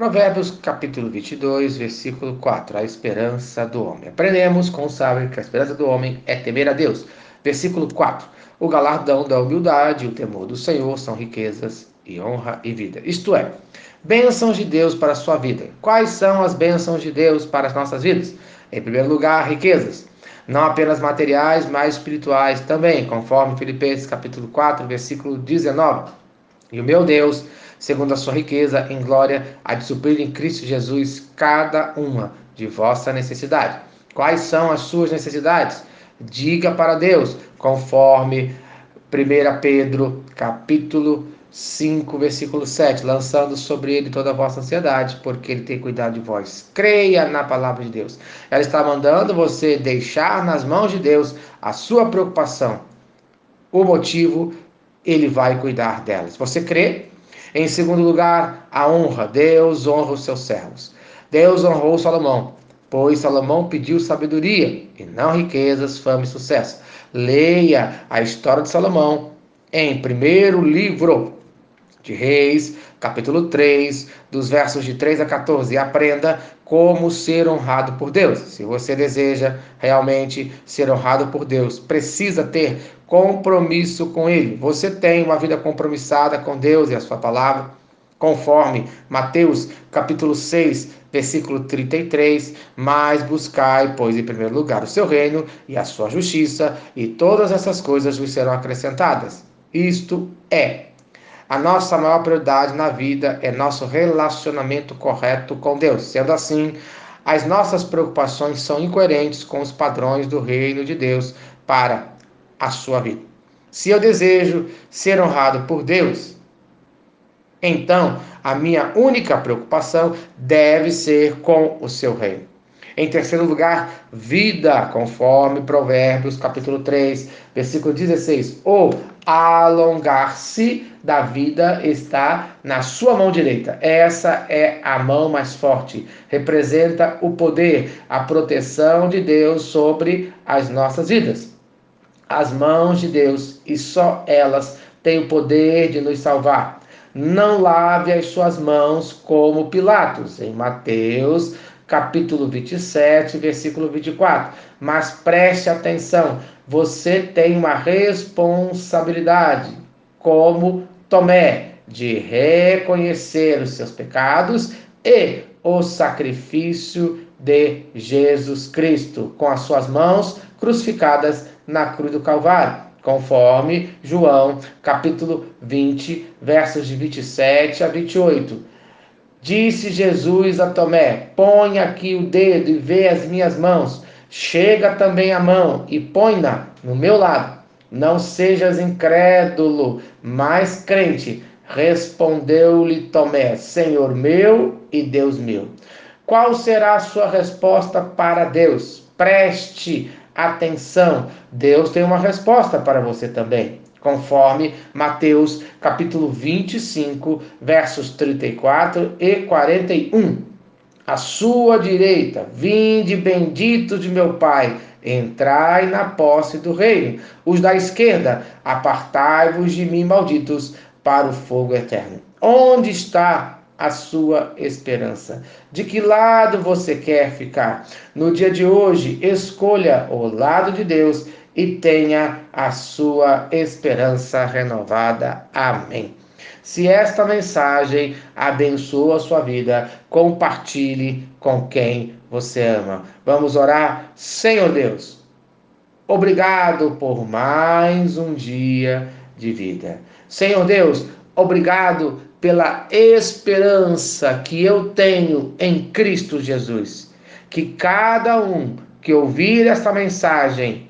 Provérbios capítulo 22, versículo 4, a esperança do homem. Aprendemos com o sábio que a esperança do homem é temer a Deus. Versículo 4, o galardão da humildade e o temor do Senhor são riquezas e honra e vida. Isto é, bênçãos de Deus para a sua vida. Quais são as bênçãos de Deus para as nossas vidas? Em primeiro lugar, riquezas. Não apenas materiais, mas espirituais também, conforme Filipenses capítulo 4, versículo 19. E o meu Deus segundo a sua riqueza em glória, a de suprir em Cristo Jesus cada uma de vossa necessidade. Quais são as suas necessidades? Diga para Deus, conforme 1 Pedro, capítulo 5, versículo 7, lançando sobre ele toda a vossa ansiedade, porque ele tem cuidado de vós. Creia na palavra de Deus. Ela está mandando você deixar nas mãos de Deus a sua preocupação. O motivo, ele vai cuidar delas. Você crê? Em segundo lugar, a honra. Deus honra os seus servos. Deus honrou Salomão, pois Salomão pediu sabedoria e não riquezas, fama e sucesso. Leia a história de Salomão em primeiro livro de Reis, capítulo 3, dos versos de 3 a 14, e aprenda como ser honrado por Deus. Se você deseja realmente ser honrado por Deus, precisa ter compromisso com Ele. Você tem uma vida compromissada com Deus e a Sua palavra, conforme Mateus capítulo 6, versículo 33, mas buscai, pois, em primeiro lugar o seu reino e a sua justiça, e todas essas coisas vos serão acrescentadas. Isto é a nossa maior prioridade na vida é nosso relacionamento correto com Deus. Sendo assim, as nossas preocupações são incoerentes com os padrões do reino de Deus para a sua vida. Se eu desejo ser honrado por Deus, então a minha única preocupação deve ser com o seu reino. Em terceiro lugar, vida, conforme Provérbios capítulo 3, versículo 16. Ou alongar-se da vida está na sua mão direita. Essa é a mão mais forte. Representa o poder, a proteção de Deus sobre as nossas vidas. As mãos de Deus e só elas têm o poder de nos salvar. Não lave as suas mãos como Pilatos, em Mateus capítulo 27, versículo 24. Mas preste atenção, você tem uma responsabilidade, como Tomé, de reconhecer os seus pecados e o sacrifício de Jesus Cristo, com as suas mãos crucificadas na cruz do Calvário, conforme João, capítulo 20, versos de 27 a 28. Disse Jesus a Tomé: Põe aqui o dedo e vê as minhas mãos. Chega também a mão e põe-na no meu lado. Não sejas incrédulo, mas crente. Respondeu-lhe Tomé: Senhor meu e Deus meu. Qual será a sua resposta para Deus? Preste atenção. Deus tem uma resposta para você também conforme Mateus capítulo 25, versos 34 e 41. A sua direita, vinde bendito de meu Pai, entrai na posse do reino. Os da esquerda, apartai-vos de mim, malditos, para o fogo eterno. Onde está a sua esperança? De que lado você quer ficar? No dia de hoje, escolha o lado de Deus e tenha a sua esperança renovada. Amém. Se esta mensagem abençoa a sua vida, compartilhe com quem você ama. Vamos orar? Senhor Deus, obrigado por mais um dia de vida. Senhor Deus, obrigado pela esperança que eu tenho em Cristo Jesus. Que cada um que ouvir esta mensagem